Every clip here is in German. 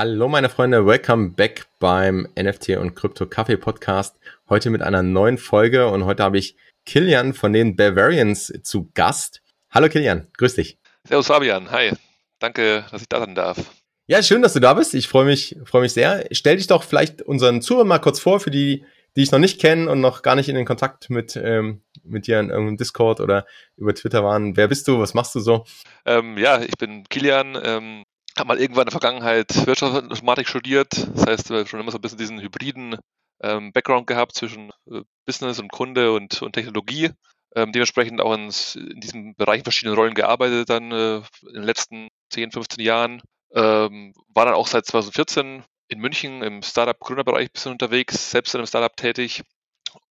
Hallo meine Freunde, welcome back beim NFT und Krypto Kaffee Podcast. Heute mit einer neuen Folge und heute habe ich Kilian von den Bavarians zu Gast. Hallo Kilian, grüß dich. Servus Fabian, hi. Danke, dass ich da sein darf. Ja, schön, dass du da bist. Ich freue mich, freue mich sehr. Stell dich doch vielleicht unseren Zuhörern mal kurz vor, für die, die ich noch nicht kenne und noch gar nicht in den Kontakt mit, ähm, mit dir in irgendeinem Discord oder über Twitter waren. Wer bist du? Was machst du so? Ähm, ja, ich bin Kilian, ähm, habe mal irgendwann in der Vergangenheit Wirtschaftsinformatik studiert. Das heißt, schon immer so ein bisschen diesen hybriden ähm, Background gehabt zwischen äh, Business und Kunde und, und Technologie. Ähm, dementsprechend auch ins, in diesem Bereich verschiedene Rollen gearbeitet dann äh, in den letzten 10, 15 Jahren. Ähm, war dann auch seit 2014 in München im Startup-Gründerbereich ein bisschen unterwegs, selbst in einem Startup tätig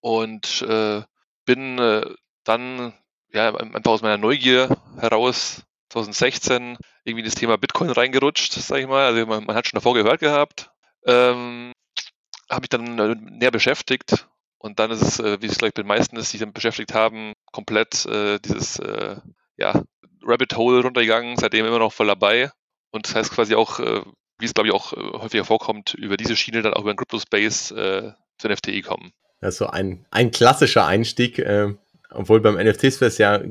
und äh, bin äh, dann ja, einfach aus meiner Neugier heraus 2016 irgendwie in das Thema Bitcoin reingerutscht, sag ich mal. Also man, man hat schon davor gehört gehabt. Ähm, habe mich dann äh, näher beschäftigt und dann ist es, äh, wie es vielleicht bei den meisten ist, die sich damit beschäftigt haben, komplett äh, dieses äh, ja, Rabbit Hole runtergegangen, seitdem immer noch voll dabei. Und das heißt quasi auch, wie es glaube ich auch äh, häufiger vorkommt, über diese Schiene dann auch über den Crypto Space äh, zu NFTI kommen. Also ein, ein klassischer Einstieg, äh, obwohl beim NFTs ja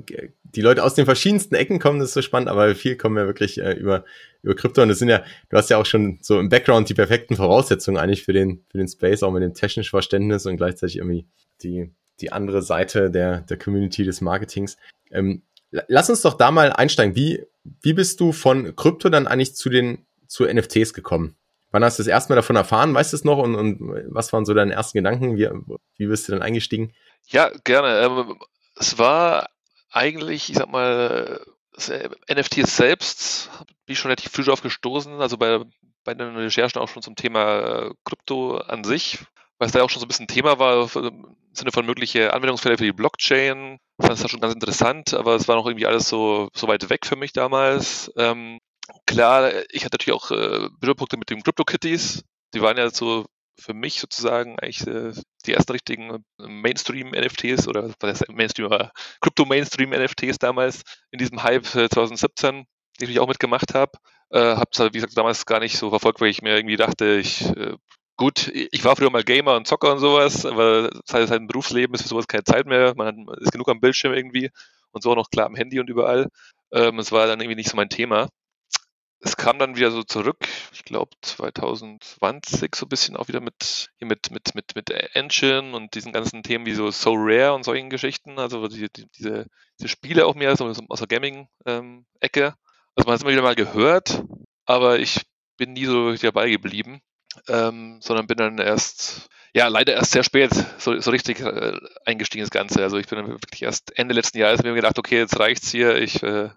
die Leute aus den verschiedensten Ecken kommen, das ist so spannend, aber viel kommen ja wirklich äh, über, über Krypto und das sind ja, du hast ja auch schon so im Background die perfekten Voraussetzungen eigentlich für den, für den Space, auch mit dem technischen Verständnis und gleichzeitig irgendwie die, die andere Seite der, der Community des Marketings. Ähm, lass uns doch da mal einsteigen. Wie, wie bist du von Krypto dann eigentlich zu den, zu NFTs gekommen? Wann hast du das erste Mal davon erfahren? Weißt du es noch? Und, und was waren so deine ersten Gedanken? Wie, wie bist du dann eingestiegen? Ja, gerne. Ähm, es war eigentlich, ich sag mal, NFTs selbst, bin ich schon relativ früh darauf gestoßen, also bei, bei den Recherchen auch schon zum Thema Krypto an sich, weil es da auch schon so ein bisschen Thema war, im Sinne von mögliche Anwendungsfälle für die Blockchain. Ich fand es schon ganz interessant, aber es war noch irgendwie alles so, so weit weg für mich damals. Ähm, klar, ich hatte natürlich auch äh, Berührpunkte mit den CryptoKitties. Die waren ja so für mich sozusagen eigentlich äh, die ersten richtigen Mainstream-NFTs oder was heißt Mainstream, aber Krypto-Mainstream-NFTs damals in diesem Hype äh, 2017, den ich auch mitgemacht habe. Äh, habe es, wie gesagt, damals gar nicht so verfolgt, weil ich mir irgendwie dachte, ich äh, gut, ich war früher mal Gamer und Zocker und sowas, aber seit, seit dem Berufsleben ist für sowas keine Zeit mehr. Man ist genug am Bildschirm irgendwie und so auch noch klar am Handy und überall. Ähm, es war dann irgendwie nicht so mein Thema es kam dann wieder so zurück, ich glaube 2020 so ein bisschen auch wieder mit, mit, mit, mit, mit Engine und diesen ganzen Themen wie so So Rare und solchen Geschichten, also die, die, diese, diese Spiele auch mehr so aus der Gaming-Ecke. Ähm, also man hat es immer wieder mal gehört, aber ich bin nie so dabei geblieben, ähm, sondern bin dann erst, ja, leider erst sehr spät so, so richtig äh, eingestiegen, das Ganze. Also ich bin dann wirklich erst Ende letzten Jahres mir gedacht, okay, jetzt reicht's hier, ich äh,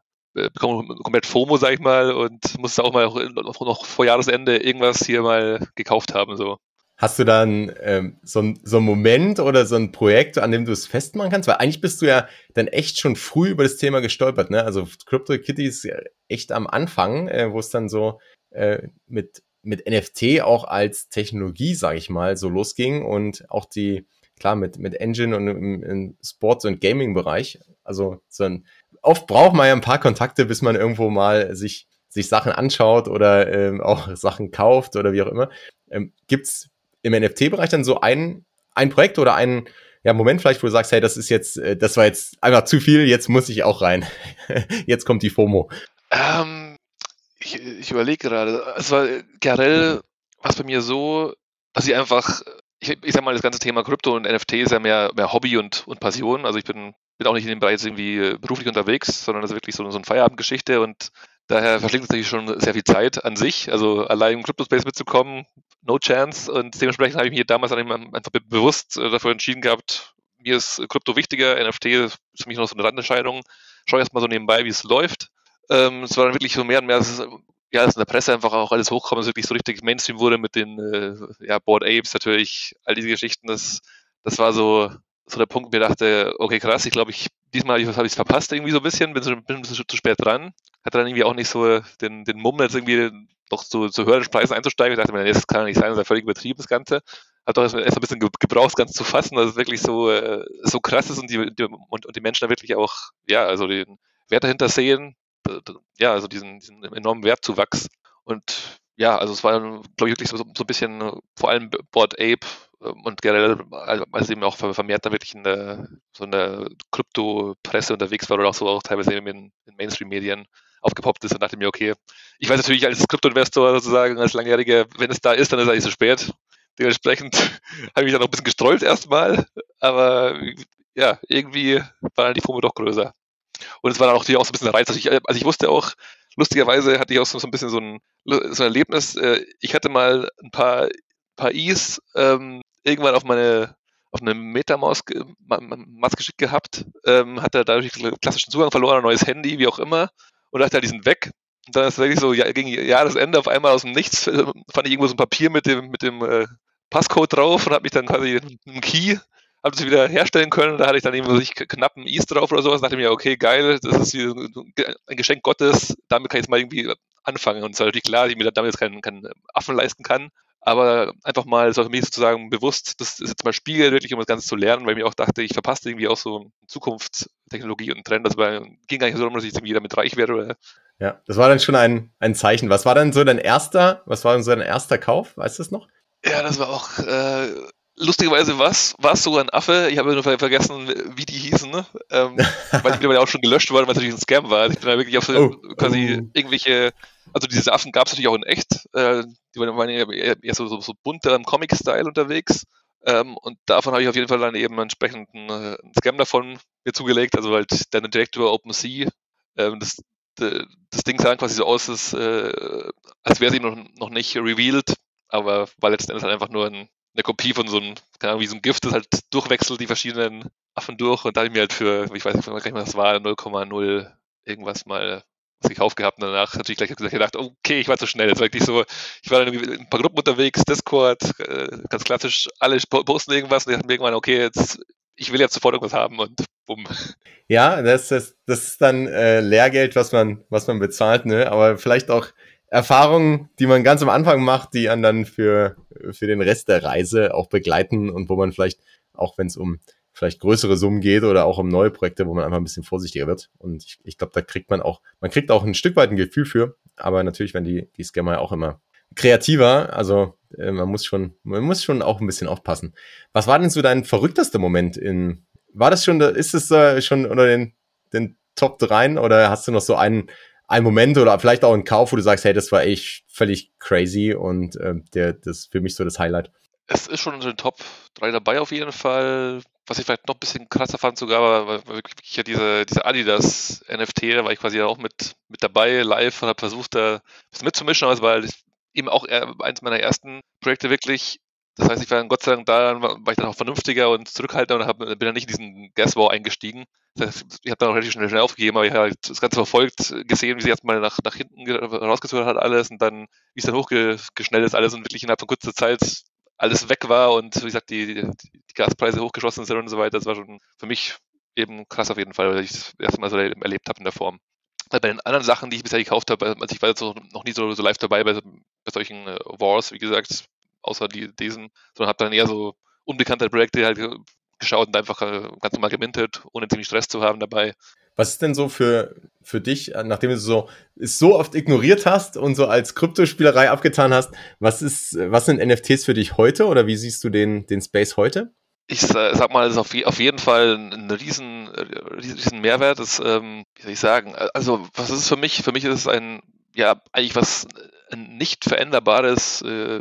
bekomme komplett FOMO, sag ich mal, und musste auch mal noch, noch vor Jahresende irgendwas hier mal gekauft haben. So. Hast du dann ähm, so, ein, so ein Moment oder so ein Projekt, an dem du es festmachen kannst? Weil eigentlich bist du ja dann echt schon früh über das Thema gestolpert, ne? Also CryptoKitty ist echt am Anfang, äh, wo es dann so äh, mit, mit NFT auch als Technologie, sag ich mal, so losging und auch die, klar, mit, mit Engine und im, im Sports- und Gaming-Bereich. Also so ein oft braucht man ja ein paar Kontakte, bis man irgendwo mal sich, sich Sachen anschaut oder ähm, auch Sachen kauft oder wie auch immer. Ähm, Gibt im NFT-Bereich dann so ein, ein Projekt oder einen ja, Moment vielleicht, wo du sagst, hey, das ist jetzt, äh, das war jetzt einfach zu viel, jetzt muss ich auch rein. jetzt kommt die FOMO. Ähm, ich, ich überlege gerade. Es war generell was bei mir so, dass ich einfach, ich, ich sag mal, das ganze Thema Krypto und NFT ist ja mehr, mehr Hobby und, und Passion. Also ich bin bin auch nicht in dem Bereich irgendwie äh, beruflich unterwegs, sondern das ist wirklich so, so eine Feierabendgeschichte und daher verschlingt es natürlich schon sehr viel Zeit an sich. Also allein im Crypto-Space mitzukommen, no chance. Und dementsprechend habe ich mich damals einfach bewusst äh, dafür entschieden gehabt, mir ist Krypto wichtiger, NFT ist für mich noch so eine Randentscheidung. Schau erst mal so nebenbei, wie es läuft. Ähm, es war dann wirklich so mehr und mehr, ist, ja, dass in der Presse einfach auch alles hochkommt, es wirklich so richtig Mainstream wurde mit den äh, ja, Board Apes natürlich, all diese Geschichten, das, das war so, so der Punkt, wo ich dachte, okay, krass, ich glaube, ich, diesmal habe ich es verpasst irgendwie so ein bisschen, bin, so, bin ein bisschen zu spät dran, hatte dann irgendwie auch nicht so den, den Mumm, jetzt irgendwie noch zu, zu höheren Preisen einzusteigen. Ich dachte mir, das kann nicht sein, das ist ja völlig übertrieben, das Ganze. Hat doch erst ein bisschen gebraucht, das Ganze zu fassen, dass es wirklich so, äh, so krass ist und die, die, und, und die Menschen da wirklich auch, ja, also den Wert dahinter sehen, ja, also diesen, diesen enormen Wertzuwachs. Und ja, also es war, glaube ich, wirklich so, so ein bisschen, vor allem Board Ape und generell, also, es eben auch vermehrt da wirklich in der, so eine Krypto-Presse unterwegs war oder auch so auch teilweise eben in, in Mainstream-Medien aufgepoppt ist und dachte mir, okay, ich weiß natürlich als Krypto-Investor sozusagen, als Langjähriger, wenn es da ist, dann ist es eigentlich zu spät. Dementsprechend habe ich mich dann noch ein bisschen gestreut erstmal, aber ja, irgendwie war dann die FOMO doch größer. Und es war dann auch, auch so ein bisschen Reiz. Also ich, also ich wusste auch, lustigerweise hatte ich auch so, so ein bisschen so ein, so ein Erlebnis. Äh, ich hatte mal ein paar, paar Is ähm, irgendwann auf meine auf eine Metamask geschickt gehabt, ähm, hat er dadurch klassischen Zugang verloren, ein neues Handy, wie auch immer, und dachte, die sind weg. Und dann ist wirklich so ja, gegen Jahresende auf einmal aus dem Nichts, äh, fand ich irgendwo so ein Papier mit dem, mit dem äh, Passcode drauf und habe mich dann quasi einen Key habe sie wieder herstellen können. Da hatte ich dann eben sich knapp einen Ease drauf oder sowas. Da dachte mir, okay, geil, das ist ein Geschenk Gottes. Damit kann ich jetzt mal irgendwie anfangen. Und es war natürlich klar, dass ich mir damit jetzt keinen, keinen Affen leisten kann. Aber einfach mal, so für mich sozusagen bewusst, das ist jetzt mal Spiegel, wirklich, um das Ganze zu lernen, weil ich mir auch dachte, ich verpasste irgendwie auch so Zukunftstechnologie und Trend. Das war, ging gar nicht so darum, dass ich irgendwie damit reich werde. Oder ja, das war dann schon ein, ein Zeichen. Was war dann so dein erster, was war dann so dein erster Kauf? Weißt du das noch? Ja, das war auch äh, lustigerweise war es sogar ein Affe. Ich habe nur vergessen, wie die hießen, ne? ähm, weil die mittlerweile auch schon gelöscht worden, weil es natürlich ein Scam war. Ich bin da wirklich auf so oh. quasi oh. irgendwelche, also diese Affen gab es natürlich auch in echt. Äh, die waren eher, eher so, so, so bunter im Comic-Style unterwegs. Ähm, und davon habe ich auf jeden Fall dann eben entsprechend einen, einen Scam davon mir zugelegt, also halt dann direkt über OpenSea. Ähm, das, das Ding sah quasi so aus, als, äh, als wäre sie noch, noch nicht revealed, aber war letzten Endes halt einfach nur ein, eine Kopie von so einem, keine Ahnung, wie so ein Gift, das halt durchwechselt die verschiedenen Affen durch und da habe ich mir halt für, ich weiß nicht, was das war, 0,0 irgendwas mal was gekauft gehabt und danach natürlich gleich gedacht, okay, ich war zu schnell. Das war wirklich so, ich war dann irgendwie in ein paar Gruppen unterwegs, Discord, äh, ganz klassisch, alle posten irgendwas und ich dachte mir irgendwann, okay, jetzt, ich will jetzt sofort irgendwas haben und bumm. Ja, das, das, das ist dann äh, Lehrgeld, was man, was man bezahlt, ne? Aber vielleicht auch Erfahrungen, die man ganz am Anfang macht, die einen dann für, für den Rest der Reise auch begleiten und wo man vielleicht, auch wenn es um vielleicht größere Summen geht oder auch um neue Projekte, wo man einfach ein bisschen vorsichtiger wird. Und ich, ich glaube, da kriegt man auch, man kriegt auch ein Stück weit ein Gefühl für, aber natürlich werden die, die Scammer ja auch immer kreativer. Also äh, man muss schon, man muss schon auch ein bisschen aufpassen. Was war denn so dein verrücktester Moment in, war das schon, ist es äh, schon unter den, den Top 3 oder hast du noch so einen, ein Moment oder vielleicht auch ein Kauf, wo du sagst, hey, das war echt völlig crazy und äh, der, das ist für mich so das Highlight. Es ist schon in den Top 3 dabei auf jeden Fall. Was ich vielleicht noch ein bisschen krasser fand sogar, war, wirklich ja diese, diese Adidas NFT, da war ich quasi auch mit, mit dabei, live und habe versucht, da bisschen mitzumischen, aber es war halt eben auch eins meiner ersten Projekte wirklich das heißt, ich war dann Gott sei Dank da, war ich dann auch vernünftiger und zurückhaltender und hab, bin dann nicht in diesen Gasbau eingestiegen. Das heißt, ich habe dann auch relativ schnell, schnell aufgegeben, aber ich habe halt das Ganze verfolgt, gesehen, wie sie erstmal nach, nach hinten rausgezogen hat alles und dann, wie es dann hochgeschnellt ist, alles und wirklich innerhalb von kurzer Zeit alles weg war und wie gesagt, die, die, die Gaspreise hochgeschossen sind und so weiter. Das war schon für mich eben krass auf jeden Fall, weil ich das erste Mal so erlebt habe in der Form. Bei den anderen Sachen, die ich bisher gekauft habe, also ich war jetzt noch nie so, so live dabei bei, bei solchen äh, Wars, wie gesagt, außer die, diesen, sondern habe dann eher so unbekannte Projekte halt geschaut und einfach äh, ganz normal gemintet, ohne ziemlich Stress zu haben dabei. Was ist denn so für, für dich, äh, nachdem du so, es so oft ignoriert hast und so als Kryptospielerei abgetan hast, was ist, was sind NFTs für dich heute oder wie siehst du den, den Space heute? Ich sag mal, es ist auf, auf jeden Fall ein riesen, riesen Mehrwert. Das, ähm, wie soll ich sagen? Also, was ist es für mich? Für mich ist es ein, ja, eigentlich was ein nicht veränderbares äh,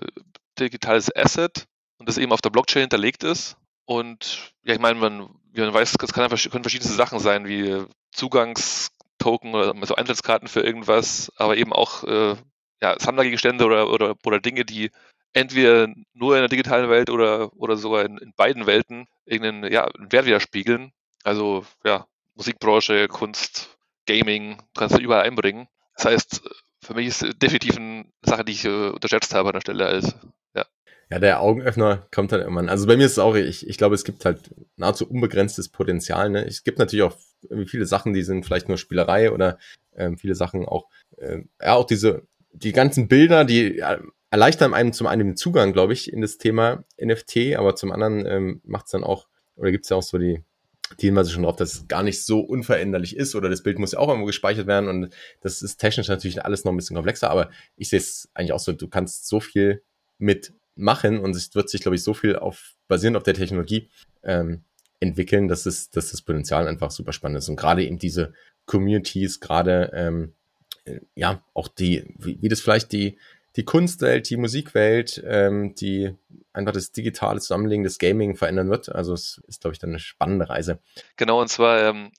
digitales Asset und das eben auf der Blockchain hinterlegt ist. Und ja, ich meine, man, man weiß, es kann, können verschiedene Sachen sein, wie Zugangstoken oder so Eintrittskarten für irgendwas, aber eben auch äh, ja, Sammlergegenstände oder, oder, oder Dinge, die entweder nur in der digitalen Welt oder, oder sogar in, in beiden Welten irgendeinen ja, Wert widerspiegeln. Also ja, Musikbranche, Kunst, Gaming, du kannst du überall einbringen. Das heißt, für mich ist definitiv eine Sache, die ich äh, unterschätzt habe an der Stelle. Als, ja. der Augenöffner kommt dann irgendwann. Also bei mir ist es auch, ich, ich glaube, es gibt halt nahezu unbegrenztes Potenzial. Ne? Es gibt natürlich auch viele Sachen, die sind vielleicht nur Spielerei oder ähm, viele Sachen auch, äh, ja, auch diese, die ganzen Bilder, die äh, erleichtern einem zum einen den Zugang, glaube ich, in das Thema NFT, aber zum anderen ähm, macht es dann auch, oder gibt es ja auch so die, die hinweisen schon drauf, dass es gar nicht so unveränderlich ist oder das Bild muss ja auch irgendwo gespeichert werden und das ist technisch natürlich alles noch ein bisschen komplexer, aber ich sehe es eigentlich auch so, du kannst so viel mit machen und es wird sich, glaube ich, so viel auf basierend auf der Technologie ähm, entwickeln, dass es, dass das Potenzial einfach super spannend ist und gerade eben diese Communities, gerade ähm, äh, ja auch die, wie, wie das vielleicht die die Kunstwelt, die Musikwelt, ähm, die einfach das digitale Zusammenlegen des Gaming verändern wird. Also es ist, glaube ich, dann eine spannende Reise. Genau, und zwar, ähm,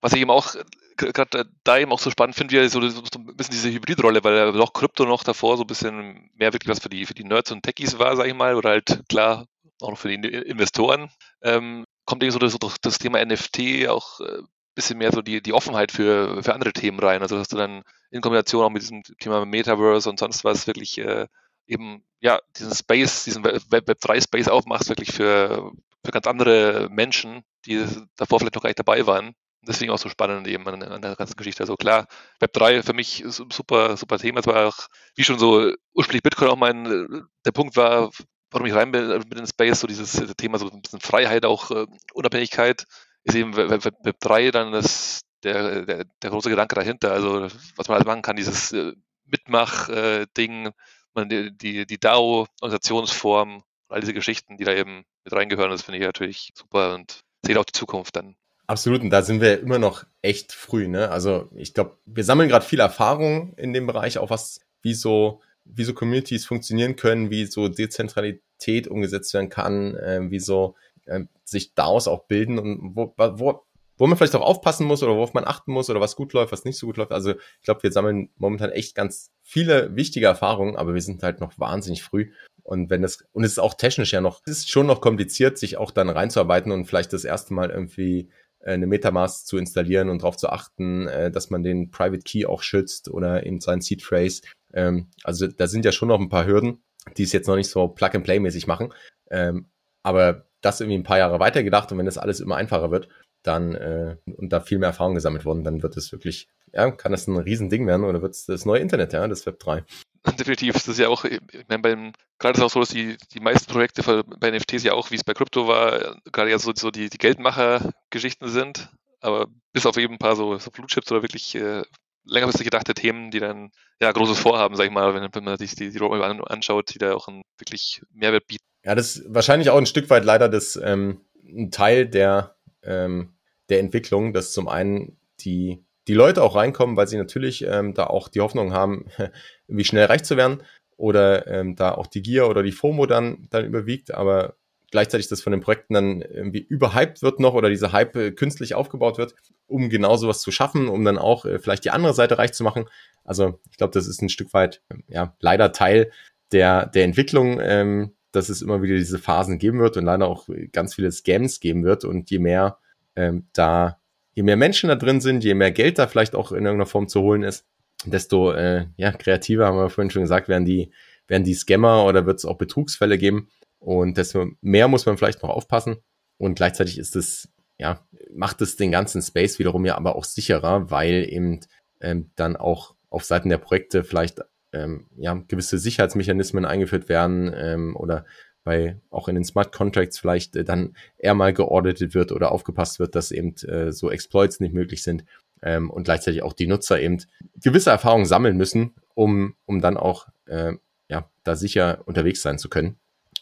was ich eben auch gerade da eben auch so spannend finde, wie so, so, ein bisschen diese Hybridrolle, weil doch Krypto noch davor so ein bisschen mehr wirklich was für die, für die Nerds und Techies war, sage ich mal, oder halt klar auch noch für die Investoren. Ähm, kommt eben so das, das Thema NFT auch äh, bisschen mehr so die, die Offenheit für, für andere Themen rein. Also dass du dann in Kombination auch mit diesem Thema Metaverse und sonst was wirklich äh, eben ja diesen Space, diesen Web, Web 3 Space aufmachst, wirklich für, für ganz andere Menschen, die davor vielleicht noch gar nicht dabei waren. Deswegen auch so spannend eben an, an der ganzen Geschichte. Also klar, Web 3 für mich super, super Thema. Es war auch, wie schon so ursprünglich Bitcoin auch mein, der Punkt war, warum ich rein bin mit dem Space, so dieses Thema, so ein bisschen Freiheit, auch uh, Unabhängigkeit ist eben Web, Web 3 dann das, der, der, der große Gedanke dahinter. Also was man alles machen kann, dieses äh, Mitmach-Ding, äh, die, die, die DAO-Organisationsform, all diese Geschichten, die da eben mit reingehören, das finde ich natürlich super und sehe auch die Zukunft dann. Absolut, und da sind wir immer noch echt früh, ne? Also ich glaube, wir sammeln gerade viel Erfahrung in dem Bereich, auch was, wie so, wie so Communities funktionieren können, wie so Dezentralität umgesetzt werden kann, äh, wie so äh, sich daraus auch bilden und wo, wo, wo man vielleicht auch aufpassen muss oder worauf man achten muss oder was gut läuft, was nicht so gut läuft. Also ich glaube, wir sammeln momentan echt ganz viele wichtige Erfahrungen, aber wir sind halt noch wahnsinnig früh. Und wenn das, und es ist auch technisch ja noch, es ist schon noch kompliziert, sich auch dann reinzuarbeiten und vielleicht das erste Mal irgendwie eine Metamask zu installieren und darauf zu achten, äh, dass man den Private Key auch schützt oder eben seinen Seed Phrase. Ähm, also da sind ja schon noch ein paar Hürden, die es jetzt noch nicht so Plug-and-Play-mäßig machen. Ähm, aber das irgendwie ein paar Jahre weitergedacht und wenn das alles immer einfacher wird, dann äh, und da viel mehr Erfahrung gesammelt worden, dann wird es wirklich, ja, kann das ein Riesending werden oder wird es das neue Internet, ja, das Web 3. Definitiv, das ist ja auch, ich meine, beim, gerade ist es auch so, dass die, die meisten Projekte bei NFTs ja auch, wie es bei Krypto war, gerade ja so, so die, die Geldmacher-Geschichten sind, aber bis auf eben ein paar so, so Blue Chips oder wirklich äh, längerfristig gedachte Themen, die dann ja großes Vorhaben, sag ich mal, wenn, wenn man sich die, die Roadmap anschaut, die da auch einen wirklich Mehrwert bieten. Ja, das ist wahrscheinlich auch ein Stück weit leider das ähm, ein Teil der, ähm, der Entwicklung, dass zum einen die, die Leute auch reinkommen, weil sie natürlich ähm, da auch die Hoffnung haben, irgendwie schnell reich zu werden oder ähm, da auch die Gier oder die FOMO dann, dann überwiegt, aber gleichzeitig das von den Projekten dann irgendwie überhyped wird noch oder dieser Hype äh, künstlich aufgebaut wird, um genau sowas zu schaffen, um dann auch äh, vielleicht die andere Seite reich zu machen. Also ich glaube, das ist ein Stück weit, ja, leider Teil der, der Entwicklung ähm, dass es immer wieder diese Phasen geben wird und leider auch ganz viele Scams geben wird. Und je mehr ähm, da, je mehr Menschen da drin sind, je mehr Geld da vielleicht auch in irgendeiner Form zu holen ist, desto äh, ja, kreativer, haben wir vorhin schon gesagt, werden die, werden die Scammer oder wird es auch Betrugsfälle geben. Und desto mehr muss man vielleicht noch aufpassen. Und gleichzeitig ist es, ja, macht es den ganzen Space wiederum ja aber auch sicherer, weil eben ähm, dann auch auf Seiten der Projekte vielleicht ähm, ja, gewisse Sicherheitsmechanismen eingeführt werden ähm, oder bei auch in den Smart Contracts vielleicht äh, dann eher mal geordnet wird oder aufgepasst wird, dass eben äh, so Exploits nicht möglich sind ähm, und gleichzeitig auch die Nutzer eben gewisse Erfahrungen sammeln müssen, um, um dann auch äh, ja, da sicher unterwegs sein zu können.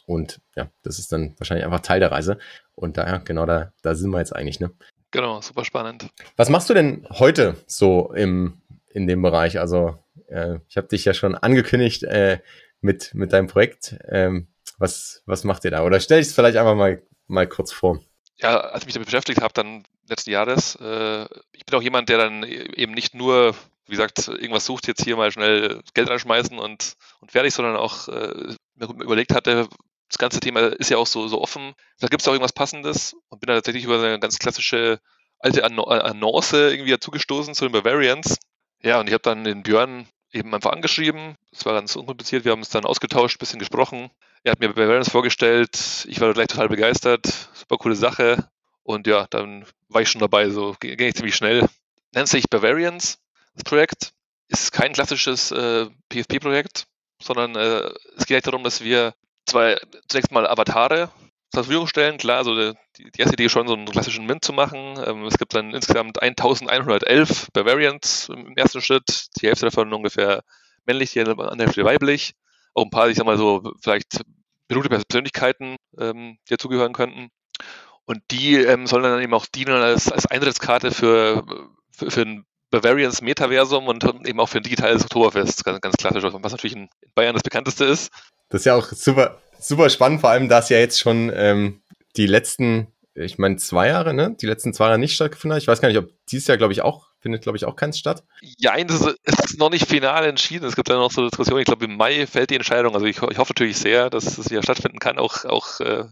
Und ja, das ist dann wahrscheinlich einfach Teil der Reise. Und daher, genau da, da sind wir jetzt eigentlich, ne? Genau, super spannend. Was machst du denn heute so im, in dem Bereich? Also äh, ich habe dich ja schon angekündigt äh, mit, mit deinem Projekt. Ähm, was, was macht ihr da? Oder stell ich es vielleicht einfach mal, mal kurz vor. Ja, als ich mich damit beschäftigt habe, dann letzten Jahres, äh, ich bin auch jemand, der dann eben nicht nur, wie gesagt, irgendwas sucht, jetzt hier mal schnell Geld reinschmeißen und, und fertig, sondern auch äh, mir überlegt hatte, das ganze Thema ist ja auch so, so offen. Da gibt es auch irgendwas Passendes und bin da tatsächlich über eine ganz klassische alte Annonce irgendwie dazugestoßen zu den Bavarians. Ja, und ich habe dann den Björn eben einfach angeschrieben. Es war ganz unkompliziert. Wir haben uns dann ausgetauscht, bisschen gesprochen. Er hat mir Bavarians vorgestellt. Ich war gleich total begeistert. Super coole Sache. Und ja, dann war ich schon dabei. So ging ich ziemlich schnell. Nennt sich Bavarians, das Projekt. Ist kein klassisches äh, PFP-Projekt, sondern äh, es geht darum, dass wir zwei, zunächst mal Avatare zur Verfügung stellen. Klar, also die, die erste Idee ist schon, so einen klassischen Mint zu machen. Ähm, es gibt dann insgesamt 1111 Bavarians im ersten Schritt. Die Hälfte davon ungefähr männlich, die andere Hälfte weiblich. Auch ein paar, ich sag mal so, vielleicht berühmte Persönlichkeiten, ähm, die dazugehören könnten. Und die ähm, sollen dann eben auch dienen als, als Eintrittskarte für, für, für ein Bavarians Metaversum und eben auch für ein digitales Oktoberfest, ganz, ganz klassisch, was natürlich in Bayern das bekannteste ist. Das ist ja auch super, super spannend, vor allem, da es ja jetzt schon ähm, die letzten, ich meine, zwei Jahre, ne? Die letzten zwei Jahre nicht stattgefunden hat. Ich weiß gar nicht, ob dieses Jahr, glaube ich, auch, findet, glaube ich, auch keins statt. Ja, es ist noch nicht final entschieden. Es gibt ja noch so Diskussionen. Ich glaube, im Mai fällt die Entscheidung. Also ich, ich hoffe natürlich sehr, dass es wieder stattfinden kann, auch, auch äh,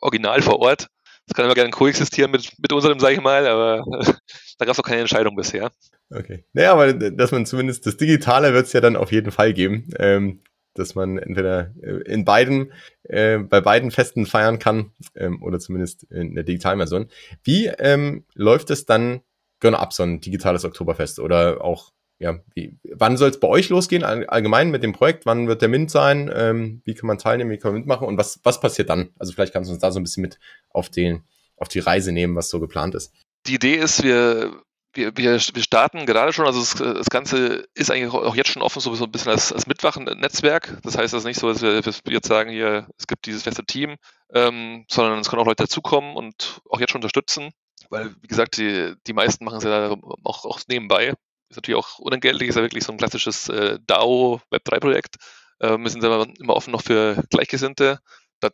original vor Ort. Das kann immer gerne koexistieren mit, mit unserem, sage ich mal, aber da gab es noch keine Entscheidung bisher. Okay. Naja, aber dass man zumindest das Digitale wird es ja dann auf jeden Fall geben. Ähm, dass man entweder äh, in beiden, äh, bei beiden Festen feiern kann ähm, oder zumindest in der digitalen Version. Wie ähm, läuft es dann genau ab, so ein digitales Oktoberfest oder auch, ja, wie, wann soll es bei euch losgehen allgemein mit dem Projekt? Wann wird der Mint sein? Ähm, wie kann man teilnehmen? Wie kann man mitmachen? Und was, was passiert dann? Also vielleicht kannst du uns da so ein bisschen mit auf den, auf die Reise nehmen, was so geplant ist. Die Idee ist, wir wir, wir, wir starten gerade schon, also das, das, Ganze ist eigentlich auch jetzt schon offen, so, ein bisschen als, als Mitwachen-Netzwerk. Das heißt, es ist nicht so, dass wir, jetzt sagen, hier, es gibt dieses feste Team, ähm, sondern es können auch Leute dazukommen und auch jetzt schon unterstützen, weil, wie gesagt, die, die meisten machen es ja auch, auch nebenbei. Ist natürlich auch unentgeltlich, ist ja wirklich so ein klassisches äh, DAO Web3-Projekt. Ähm, wir sind aber immer offen noch für Gleichgesinnte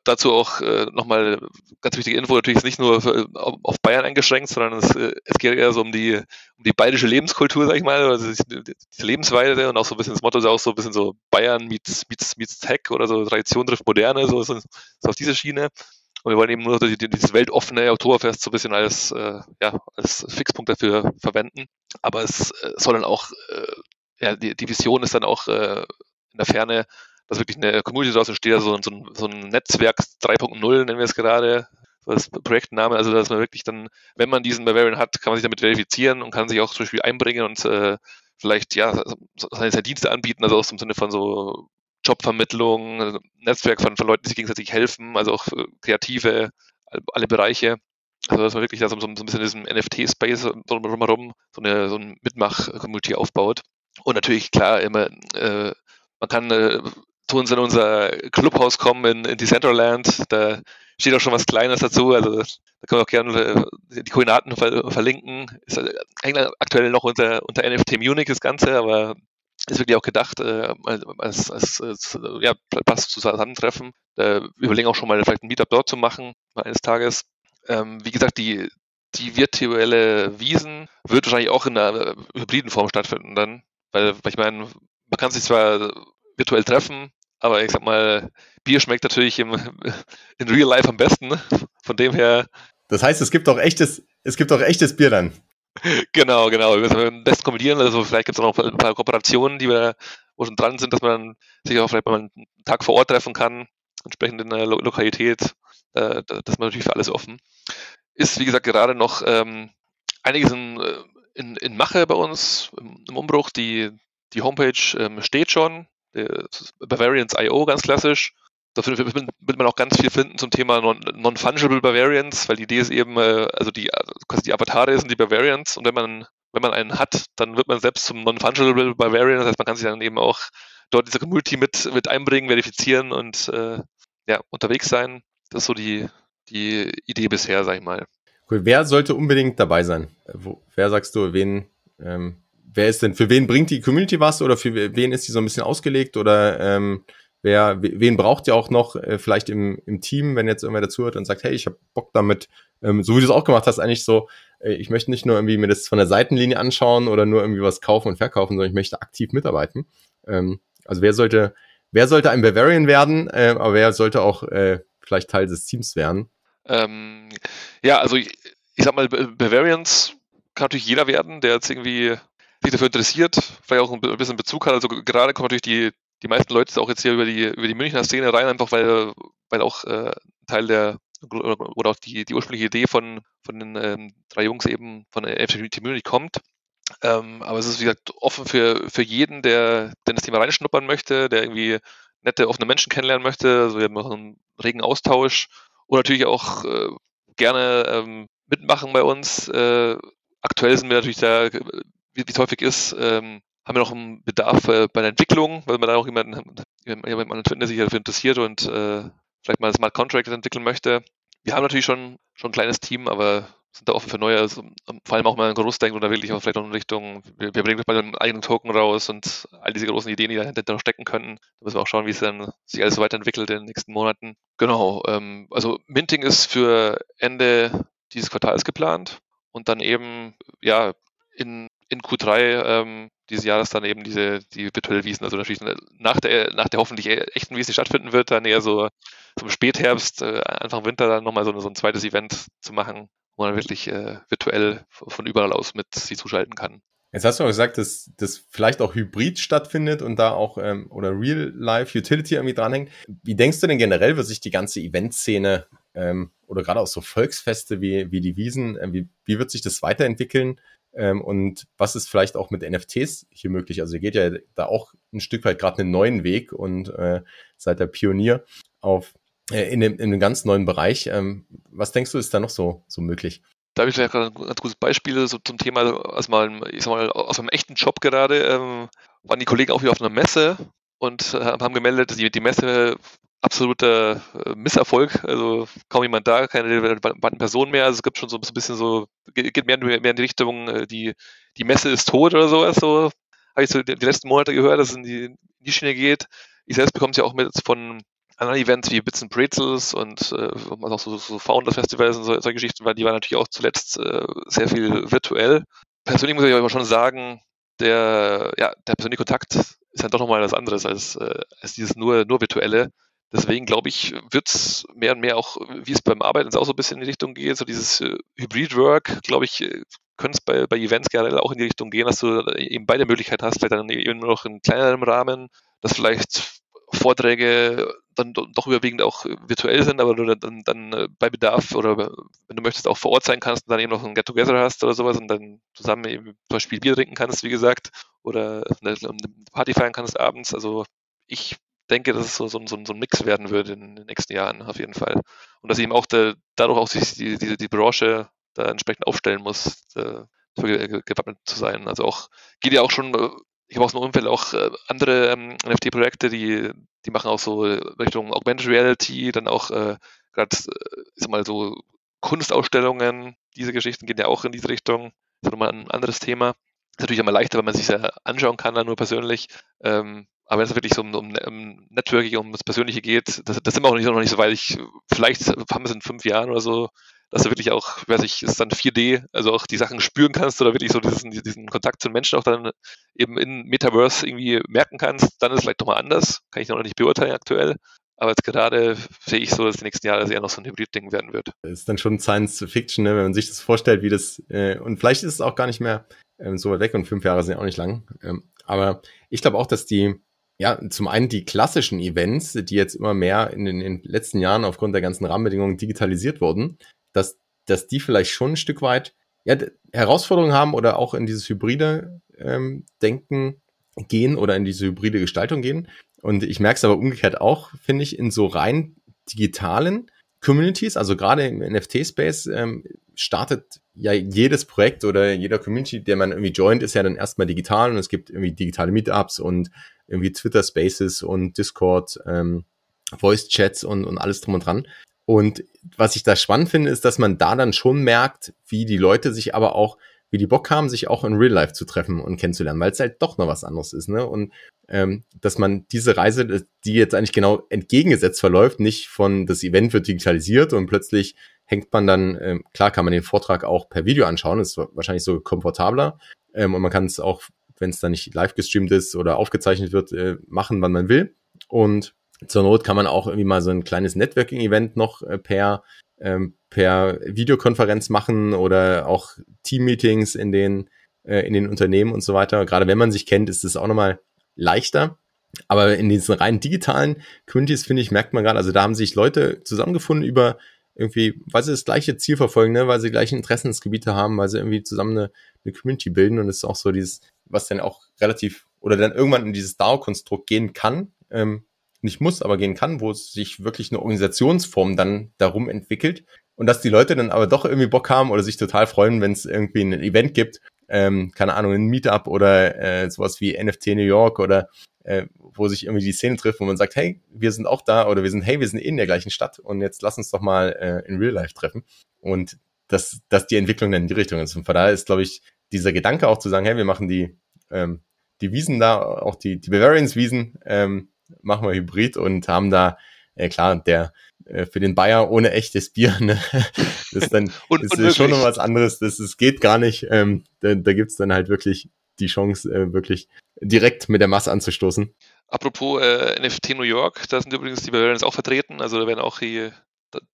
dazu auch äh, nochmal ganz wichtige Info, natürlich ist nicht nur für, auf Bayern eingeschränkt, sondern es, äh, es geht eher so um die, um die bayerische Lebenskultur, sag ich mal, also die, die Lebensweise und auch so ein bisschen das Motto ist auch so ein bisschen so Bayern meets, meets, meets Tech oder so Tradition trifft Moderne, so, so, so auf diese Schiene. Und wir wollen eben nur dieses weltoffene Oktoberfest so ein bisschen als, äh, ja, als Fixpunkt dafür verwenden. Aber es äh, soll dann auch, äh, ja, die, die Vision ist dann auch äh, in der Ferne, dass wirklich eine Community daraus entsteht, also so, ein, so ein Netzwerk 3.0 nennen wir es gerade, das Projektname, also dass man wirklich dann, wenn man diesen Bavarian hat, kann man sich damit verifizieren und kann sich auch zum Beispiel einbringen und äh, vielleicht ja seine, Dienste anbieten, also auch im Sinne von so Jobvermittlung, Netzwerk von, von Leuten, die sich gegenseitig helfen, also auch kreative, alle Bereiche. Also dass man wirklich da so, so ein bisschen in diesem NFT-Space drumherum so eine so ein Mitmach-Community aufbaut. Und natürlich klar immer, äh, man kann äh, zu uns in unser Clubhaus kommen in, in Decentraland. Da steht auch schon was Kleines dazu. Also da können wir auch gerne äh, die Koordinaten ver verlinken. Ist äh, eigentlich aktuell noch unter, unter NFT Munich das Ganze, aber ist wirklich auch gedacht äh, als, als, als ja, passt zusammentreffen. Da überlegen auch schon mal vielleicht ein Meetup dort zu machen, mal eines Tages. Ähm, wie gesagt, die, die virtuelle Wiesen wird wahrscheinlich auch in einer hybriden Form stattfinden dann. Weil, weil ich meine, man kann sich zwar virtuell treffen, aber ich sag mal, Bier schmeckt natürlich im, in Real Life am besten. Ne? Von dem her. Das heißt, es gibt auch echtes, es gibt auch echtes Bier dann. Genau, genau. Wir müssen am besten kombinieren. Also vielleicht gibt es auch noch ein paar Kooperationen, die wir, wo schon dran sind, dass man sich auch vielleicht mal einen Tag vor Ort treffen kann, entsprechend in der Lo Lokalität. Äh, das ist natürlich für alles offen. Ist, wie gesagt, gerade noch ähm, einiges in, in, in Mache bei uns im, im Umbruch. Die, die Homepage ähm, steht schon. Bavarians.io ganz klassisch. Da wird man auch ganz viel finden zum Thema Non-Fungible Bavarians, weil die Idee ist eben, äh, also die, quasi die Avatare sind die Bavarians und wenn man, wenn man einen hat, dann wird man selbst zum Non-Fungible Bavarian, das heißt, man kann sich dann eben auch dort diese Community mit, mit einbringen, verifizieren und äh, ja, unterwegs sein. Das ist so die, die Idee bisher, sag ich mal. Cool. Wer sollte unbedingt dabei sein? Wo, wer sagst du, wen ähm, wer ist denn, für wen bringt die Community was oder für wen ist die so ein bisschen ausgelegt oder ähm, wer, wen braucht ihr auch noch äh, vielleicht im, im Team, wenn jetzt irgendwer dazuhört und sagt, hey, ich habe Bock damit, ähm, so wie du es auch gemacht hast, eigentlich so, äh, ich möchte nicht nur irgendwie mir das von der Seitenlinie anschauen oder nur irgendwie was kaufen und verkaufen, sondern ich möchte aktiv mitarbeiten. Ähm, also wer sollte, wer sollte ein Bavarian werden, äh, aber wer sollte auch äh, vielleicht Teil des Teams werden? Ähm, ja, also ich, ich sag mal, Bavarians kann natürlich jeder werden, der jetzt irgendwie sich dafür interessiert, vielleicht auch ein bisschen Bezug hat. Also gerade kommen natürlich die, die meisten Leute auch jetzt hier über die, über die Münchner Szene rein, einfach weil, weil auch äh, Teil der oder auch die, die ursprüngliche Idee von, von den ähm, drei Jungs eben von der Community kommt. Ähm, aber es ist, wie gesagt, offen für, für jeden, der, der das Thema reinschnuppern möchte, der irgendwie nette, offene Menschen kennenlernen möchte. Also wir auch einen regen Austausch und natürlich auch äh, gerne ähm, mitmachen bei uns. Äh, aktuell sind wir natürlich da, wie es häufig ist, ähm, haben wir noch einen Bedarf äh, bei der Entwicklung, weil man da auch jemanden, jemanden an Twitter, der sich dafür interessiert und äh, vielleicht mal Smart Contract entwickeln möchte. Wir haben natürlich schon, schon ein kleines Team, aber sind da offen für neue, also, vor allem auch mal ein Großdenken oder wirklich auch vielleicht auch in Richtung, wir, wir bringen mal einen eigenen Token raus und all diese großen Ideen, die dahinter noch stecken können. Da müssen wir auch schauen, wie es dann sich alles so weiterentwickelt in den nächsten Monaten. Genau, ähm, also Minting ist für Ende dieses Quartals geplant und dann eben, ja, in, in Q3 ähm, dieses Jahres dann eben diese, die virtuelle Wiesen, also natürlich nach der, nach der hoffentlich echten Wiesen stattfinden wird, dann eher so zum Spätherbst, äh, Anfang Winter dann nochmal so, so ein zweites Event zu machen, wo man wirklich äh, virtuell von überall aus mit sie zuschalten kann. Jetzt hast du auch gesagt, dass das vielleicht auch hybrid stattfindet und da auch ähm, oder Real-Life-Utility irgendwie dranhängt. Wie denkst du denn generell, wird sich die ganze Eventszene ähm, oder gerade auch so Volksfeste wie, wie die Wiesen, äh, wie, wie wird sich das weiterentwickeln? Ähm, und was ist vielleicht auch mit NFTs hier möglich? Also ihr geht ja da auch ein Stück weit gerade einen neuen Weg und äh, seid der Pionier auf äh, in, dem, in einem ganz neuen Bereich. Ähm, was denkst du, ist da noch so, so möglich? Da habe ich vielleicht gerade ein ganz gutes Beispiel so zum Thema, aus mal, ich sag mal, aus einem echten Job gerade, ähm, waren die Kollegen auch wieder auf einer Messe und äh, haben gemeldet, die, die Messe absoluter äh, Misserfolg. Also kaum jemand da, keine relevanten Personen mehr. Also es gibt schon so ein bisschen so, geht mehr, mehr in die Richtung, äh, die, die Messe ist tot oder sowas. So habe ich so die, die letzten Monate gehört, dass es in die, in die Schiene geht. Ich selbst bekomme es ja auch mit von anderen Events wie Bits and Pretzels und äh, auch so, so Founder-Festivals und so, solche Geschichten, weil die waren natürlich auch zuletzt äh, sehr viel virtuell. Persönlich muss ich aber schon sagen, der, ja, der persönliche Kontakt ist dann doch nochmal was anderes als, äh, als dieses nur, nur virtuelle. Deswegen glaube ich, wird es mehr und mehr auch, wie es beim Arbeiten auch so ein bisschen in die Richtung geht, so dieses äh, Hybrid-Work, glaube ich, äh, könnte es bei, bei Events generell auch in die Richtung gehen, dass du eben beide Möglichkeiten hast, vielleicht dann eben nur noch in kleinerem Rahmen, dass vielleicht Vorträge dann doch überwiegend auch virtuell sind, aber du dann, dann äh, bei Bedarf oder wenn du möchtest auch vor Ort sein kannst und dann eben noch ein Get-Together hast oder sowas und dann zusammen eben zum Beispiel Bier trinken kannst, wie gesagt, oder eine, Party feiern kannst abends. Also ich denke, dass es so, so, so, so ein Mix werden wird in den nächsten Jahren auf jeden Fall. Und dass eben auch der, dadurch auch sich die, die, die Branche da entsprechend aufstellen muss, äh, gewappnet zu sein. Also auch, geht ja auch schon, äh, ich habe aus dem Umfeld auch äh, andere ähm, NFT-Projekte, die, die machen auch so Richtung Augmented Reality, dann auch äh, gerade, äh, ich sag mal, so Kunstausstellungen, diese Geschichten gehen ja auch in diese Richtung. Das ist nochmal ein anderes Thema. Ist natürlich immer leichter, wenn man sich ja anschauen kann, dann nur persönlich. Ähm, aber wenn es wirklich so um, um, um Networking, um das Persönliche geht, das, das sind wir auch nicht, noch nicht so weit. Ich, vielleicht haben wir es in fünf Jahren oder so, dass du wirklich auch, weiß ich, ist dann 4D, also auch die Sachen spüren kannst oder wirklich so diesen, diesen Kontakt zu den Menschen auch dann eben in Metaverse irgendwie merken kannst, dann ist es vielleicht doch mal anders. Kann ich noch nicht beurteilen aktuell. Aber jetzt gerade sehe ich so, dass die nächsten Jahre eher noch so ein Hybrid-Ding werden wird. Das ist dann schon Science Fiction, ne? wenn man sich das vorstellt, wie das, äh, und vielleicht ist es auch gar nicht mehr ähm, so weit weg und fünf Jahre sind ja auch nicht lang. Ähm, aber ich glaube auch, dass die, ja, zum einen die klassischen Events, die jetzt immer mehr in den, in den letzten Jahren aufgrund der ganzen Rahmenbedingungen digitalisiert wurden, dass, dass die vielleicht schon ein Stück weit ja, Herausforderungen haben oder auch in dieses hybride ähm, Denken gehen oder in diese hybride Gestaltung gehen. Und ich merke es aber umgekehrt auch, finde ich, in so rein digitalen Communities, also gerade im NFT-Space, ähm, startet ja jedes Projekt oder jeder Community, der man irgendwie joint, ist ja dann erstmal digital und es gibt irgendwie digitale Meetups und irgendwie Twitter Spaces und Discord, ähm, Voice Chats und, und alles drum und dran. Und was ich da spannend finde, ist, dass man da dann schon merkt, wie die Leute sich aber auch, wie die Bock haben, sich auch in Real Life zu treffen und kennenzulernen, weil es halt doch noch was anderes ist, ne? Und ähm, dass man diese Reise, die jetzt eigentlich genau entgegengesetzt verläuft, nicht von das Event wird digitalisiert und plötzlich hängt man dann, ähm, klar kann man den Vortrag auch per Video anschauen, ist wahrscheinlich so komfortabler ähm, und man kann es auch wenn es dann nicht live gestreamt ist oder aufgezeichnet wird, äh, machen, wann man will. Und zur Not kann man auch irgendwie mal so ein kleines Networking-Event noch äh, per, ähm, per Videokonferenz machen oder auch Team-Meetings in den, äh, in den Unternehmen und so weiter. Gerade wenn man sich kennt, ist es auch nochmal leichter. Aber in diesen rein digitalen Communities, finde ich, merkt man gerade, also da haben sich Leute zusammengefunden über irgendwie, weil sie das gleiche Ziel verfolgen, ne? weil sie gleiche Interessensgebiete haben, weil sie irgendwie zusammen eine, eine Community bilden und es ist auch so dieses, was dann auch relativ oder dann irgendwann in dieses DAO-Konstrukt gehen kann, ähm, nicht muss, aber gehen kann, wo sich wirklich eine Organisationsform dann darum entwickelt und dass die Leute dann aber doch irgendwie Bock haben oder sich total freuen, wenn es irgendwie ein Event gibt, ähm, keine Ahnung, ein Meetup oder äh, sowas wie NFT New York oder äh, wo sich irgendwie die Szene trifft, wo man sagt, hey, wir sind auch da oder wir sind, hey, wir sind in der gleichen Stadt und jetzt lass uns doch mal äh, in Real Life treffen. Und dass, dass die Entwicklung dann in die Richtung ist. Und von daher ist, glaube ich, dieser Gedanke auch zu sagen, hey, wir machen die, ähm, die Wiesen da, auch die, die Bavarians-Wiesen, ähm, machen wir hybrid und haben da, äh, klar, der äh, für den Bayer ohne echtes Bier, ne? das ist dann und, ist, ist schon noch was anderes. Das, das geht gar nicht. Ähm, da, da gibt's dann halt wirklich die Chance, äh, wirklich direkt mit der Masse anzustoßen. Apropos äh, NFT New York, da sind übrigens die Bavarians auch vertreten. Also da werden auch hier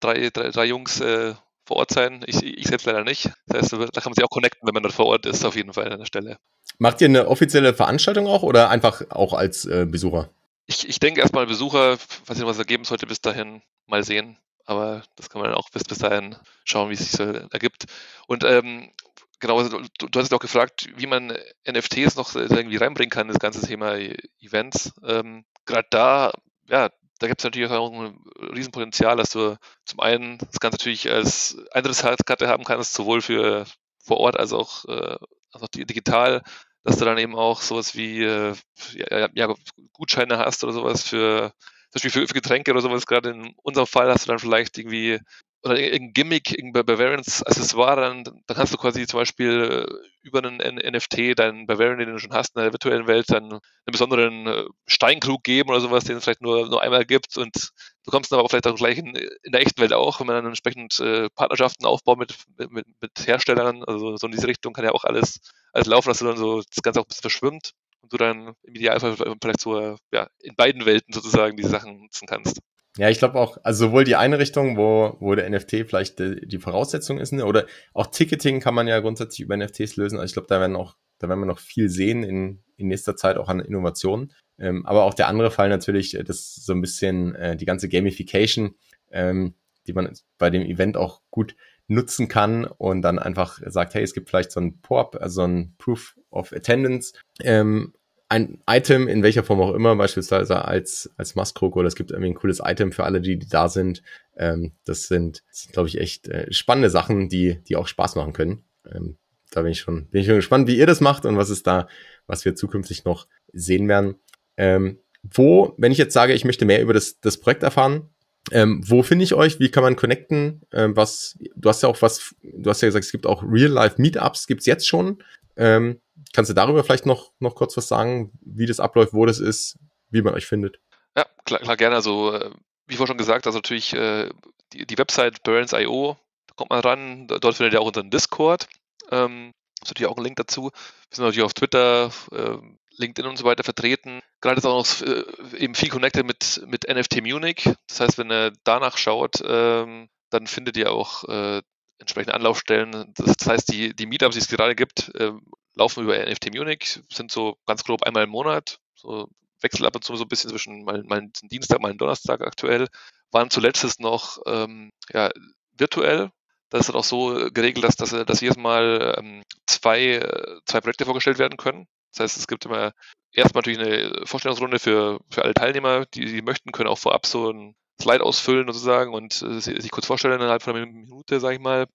drei, drei, drei Jungs äh, vor Ort sein. Ich, ich selbst leider nicht. Das heißt, da kann man sich auch connecten, wenn man dort vor Ort ist, auf jeden Fall an der Stelle. Macht ihr eine offizielle Veranstaltung auch oder einfach auch als äh, Besucher? Ich, ich denke erstmal Besucher, was ich was ergeben sollte bis dahin, mal sehen. Aber das kann man dann auch bis, bis dahin schauen, wie es sich so ergibt. Und ähm, genau, also du, du hast auch gefragt, wie man NFTs noch irgendwie reinbringen kann, das ganze Thema Events. Ähm, Gerade da, ja, da gibt es natürlich auch ein Riesenpotenzial, dass du zum einen das Ganze natürlich als Eintrittskarte haben kannst, sowohl für vor Ort als auch, äh, als auch digital, dass du dann eben auch sowas wie äh, ja, ja, Gutscheine hast oder sowas für zum Beispiel für, für Getränke oder sowas. Gerade in unserem Fall hast du dann vielleicht irgendwie oder irgendein Gimmick, irgendein Bavarians Accessoire, dann, dann kannst du quasi zum Beispiel äh, über einen NFT deinen Bavarian, den du schon hast in der virtuellen Welt, dann einen besonderen äh, Steinkrug geben oder sowas, den es vielleicht nur, nur einmal gibt und du kommst dann aber vielleicht auch gleich in, in der echten Welt auch, wenn man dann entsprechend äh, Partnerschaften aufbaut mit, mit, mit Herstellern, also so in diese Richtung kann ja auch alles, alles laufen, dass du dann so das Ganze auch ein bisschen verschwimmt und du dann im Idealfall vielleicht so ja, in beiden Welten sozusagen diese Sachen nutzen kannst. Ja, ich glaube auch, also sowohl die eine Richtung, wo, wo der NFT vielleicht die, die Voraussetzung ist, ne, oder auch Ticketing kann man ja grundsätzlich über NFTs lösen. Also ich glaube, da werden auch, da werden wir noch viel sehen in, in nächster Zeit auch an Innovationen. Ähm, aber auch der andere Fall natürlich, äh, das so ein bisschen äh, die ganze Gamification, ähm, die man bei dem Event auch gut nutzen kann und dann einfach sagt, hey, es gibt vielleicht so ein POP, also ein Proof of Attendance ähm, ein Item, in welcher Form auch immer, beispielsweise als, als Maskrug oder es gibt irgendwie ein cooles Item für alle, die, die da sind. Ähm, das sind, sind glaube ich, echt äh, spannende Sachen, die, die auch Spaß machen können. Ähm, da bin ich schon, bin ich schon gespannt, wie ihr das macht und was ist da, was wir zukünftig noch sehen werden. Ähm, wo, wenn ich jetzt sage, ich möchte mehr über das, das Projekt erfahren, ähm, wo finde ich euch? Wie kann man connecten? Ähm, was, du hast ja auch was, du hast ja gesagt, es gibt auch Real-Life-Meetups, gibt's jetzt schon. Ähm, kannst du darüber vielleicht noch, noch kurz was sagen, wie das abläuft, wo das ist, wie man euch findet? Ja, klar, klar gerne. Also, äh, wie vorhin schon gesagt, also natürlich äh, die, die Website Burns.io, da kommt man ran, dort findet ihr auch unseren Discord. Ähm, ist natürlich auch ein Link dazu. Wir sind natürlich auf Twitter, äh, LinkedIn und so weiter vertreten. Gerade ist auch noch äh, eben viel connected mit, mit NFT Munich. Das heißt, wenn ihr danach schaut, ähm, dann findet ihr auch äh, entsprechende Anlaufstellen. Das heißt, die, die Meetups, die es gerade gibt, äh, laufen über NFT Munich, sind so ganz grob einmal im Monat, so wechseln ab und zu so ein bisschen zwischen mal, mal Dienstag, mal einen Donnerstag aktuell, waren zuletzt noch ähm, ja, virtuell. Das ist dann auch so geregelt, dass, dass, dass jedes Mal ähm, zwei, zwei Projekte vorgestellt werden können. Das heißt, es gibt immer erstmal natürlich eine Vorstellungsrunde für, für alle Teilnehmer, die, die möchten, können auch vorab so ein Slide ausfüllen sozusagen und äh, sich kurz vorstellen innerhalb von einer Minute, sage ich mal.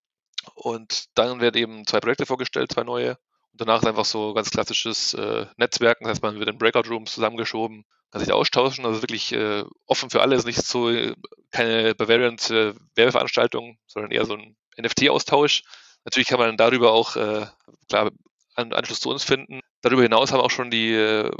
Und dann werden eben zwei Projekte vorgestellt, zwei neue. Und danach ist einfach so ganz klassisches äh, Netzwerken, das heißt, man wird in Breakout Rooms zusammengeschoben, kann sich austauschen, also wirklich äh, offen für alle, ist nicht so äh, keine Bavariant äh, Werbeveranstaltung, sondern eher so ein NFT-Austausch. Natürlich kann man darüber auch äh, klar Anschluss zu uns finden. Darüber hinaus haben auch schon die äh,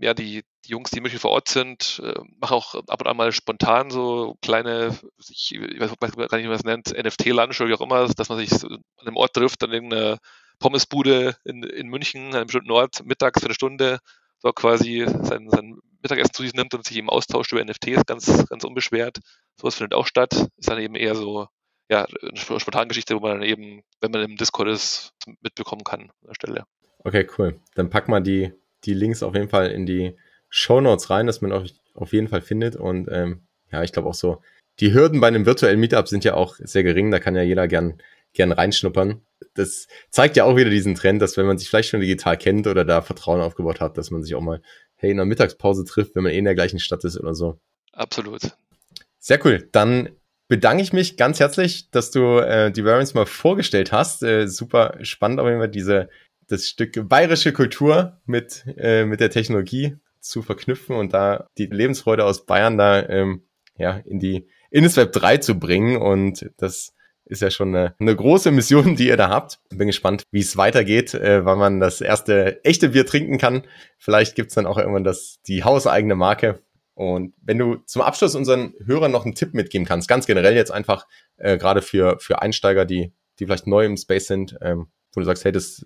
ja, die, die Jungs, die München vor Ort sind, äh, machen auch ab und an mal spontan so kleine, ich, ich weiß gar nicht, wie man es nennt, NFT-Lunch oder wie auch immer, dass man sich an einem Ort trifft, an irgendeiner Pommesbude in, in München, an einem bestimmten Ort, mittags für eine Stunde, dort quasi sein, sein Mittagessen zu sich nimmt und sich eben austauscht über NFTs, ganz, ganz unbeschwert. Sowas findet auch statt. Ist dann eben eher so, ja, eine spontane Geschichte, wo man dann eben, wenn man im Discord ist, mitbekommen kann an der Stelle. Okay, cool. Dann pack mal die, die Links auf jeden Fall in die Show Notes rein, dass man euch auf jeden Fall findet. Und ähm, ja, ich glaube auch so, die Hürden bei einem virtuellen Meetup sind ja auch sehr gering. Da kann ja jeder gern, gern reinschnuppern. Das zeigt ja auch wieder diesen Trend, dass wenn man sich vielleicht schon digital kennt oder da Vertrauen aufgebaut hat, dass man sich auch mal, hey, in der Mittagspause trifft, wenn man eh in der gleichen Stadt ist oder so. Absolut. Sehr cool. Dann bedanke ich mich ganz herzlich, dass du äh, die Variants mal vorgestellt hast. Äh, super spannend auf jeden Fall diese das Stück bayerische Kultur mit äh, mit der Technologie zu verknüpfen und da die Lebensfreude aus Bayern da ähm, ja in die in das Web 3 zu bringen und das ist ja schon eine, eine große Mission, die ihr da habt. Bin gespannt, wie es weitergeht, äh, wann man das erste echte Bier trinken kann. Vielleicht gibt's dann auch irgendwann das die hauseigene Marke. Und wenn du zum Abschluss unseren Hörern noch einen Tipp mitgeben kannst, ganz generell jetzt einfach äh, gerade für, für Einsteiger, die, die vielleicht neu im Space sind, ähm, wo du sagst, hey, das,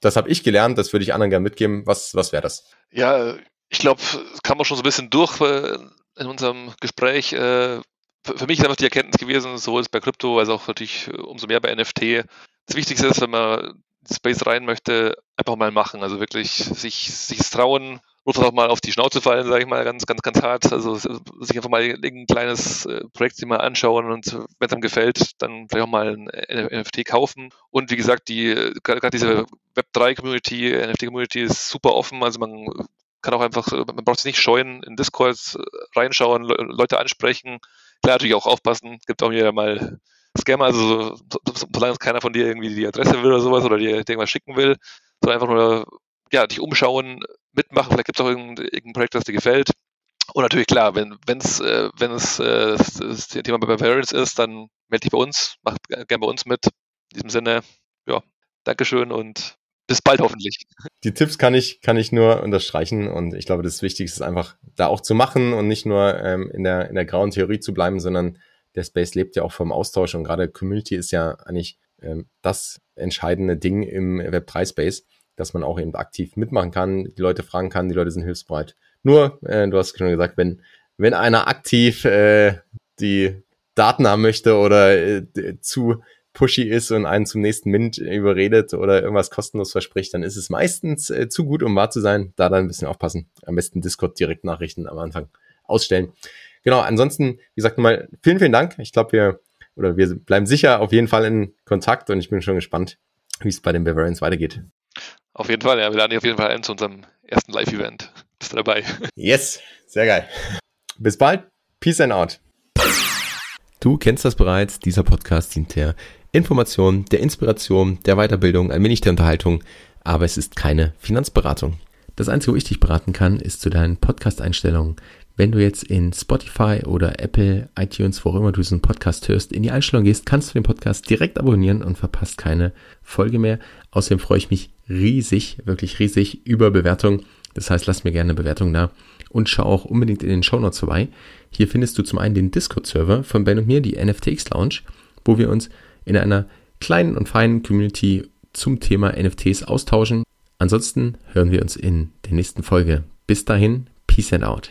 das habe ich gelernt, das würde ich anderen gerne mitgeben. Was, was wäre das? Ja, ich glaube, kam auch schon so ein bisschen durch äh, in unserem Gespräch. Äh, für mich ist einfach die Erkenntnis gewesen, sowohl bei Krypto als auch natürlich äh, umso mehr bei NFT. Das Wichtigste ist, wenn man Space rein möchte, einfach mal machen. Also wirklich sich, sich trauen, notfalls auch mal auf die Schnauze fallen, sage ich mal, ganz, ganz, ganz hart. Also sich einfach mal irgendein kleines äh, Projekt mal anschauen und wenn es einem gefällt, dann vielleicht auch mal ein NFT kaufen. Und wie gesagt, die gerade diese Web3-Community, NFT-Community ist super offen. Also man kann auch einfach, man braucht sich nicht scheuen, in Discord reinschauen, Leute ansprechen. Klar, natürlich auch aufpassen. Gibt auch wieder mal Scammer, also solange keiner von dir irgendwie die Adresse will oder sowas oder dir irgendwas schicken will, sondern einfach nur ja, dich umschauen, mitmachen, vielleicht gibt es auch irgendein, irgendein, Projekt, das dir gefällt. Und natürlich klar, wenn es äh, wenn es äh, das Thema bei Variants ist, dann melde dich bei uns, mach gerne bei uns mit. In diesem Sinne, ja, Dankeschön und bis bald hoffentlich. Die Tipps kann ich, kann ich nur unterstreichen und ich glaube, das Wichtigste ist einfach, da auch zu machen und nicht nur ähm, in, der, in der grauen Theorie zu bleiben, sondern der Space lebt ja auch vom Austausch und gerade Community ist ja eigentlich ähm, das entscheidende Ding im Web3-Space dass man auch eben aktiv mitmachen kann, die Leute fragen kann, die Leute sind hilfsbereit. Nur, äh, du hast schon gesagt, wenn, wenn einer aktiv äh, die Daten haben möchte oder äh, zu pushy ist und einen zum nächsten Mint überredet oder irgendwas kostenlos verspricht, dann ist es meistens äh, zu gut, um wahr zu sein. Da dann ein bisschen aufpassen. Am besten Discord direkt Nachrichten am Anfang ausstellen. Genau, ansonsten, wie gesagt, mal vielen, vielen Dank. Ich glaube, wir oder wir bleiben sicher auf jeden Fall in Kontakt und ich bin schon gespannt, wie es bei den Bavarians weitergeht. Auf jeden Fall, ja. Wir laden dich auf jeden Fall ein zu unserem ersten Live-Event. Bist du dabei? Yes, sehr geil. Bis bald. Peace and out. Du kennst das bereits. Dieser Podcast dient der Information, der Inspiration, der Weiterbildung, ein wenig der Unterhaltung, aber es ist keine Finanzberatung. Das Einzige, wo ich dich beraten kann, ist zu deinen Podcast-Einstellungen. Wenn du jetzt in Spotify oder Apple, iTunes, wo auch immer du diesen Podcast hörst, in die Einstellung gehst, kannst du den Podcast direkt abonnieren und verpasst keine Folge mehr. Außerdem freue ich mich riesig, wirklich riesig über Bewertungen. Das heißt, lass mir gerne eine Bewertung da und schau auch unbedingt in den Show Notes vorbei. Hier findest du zum einen den Discord-Server von Ben und mir, die NFTX Lounge, wo wir uns in einer kleinen und feinen Community zum Thema NFTs austauschen. Ansonsten hören wir uns in der nächsten Folge. Bis dahin, Peace and out.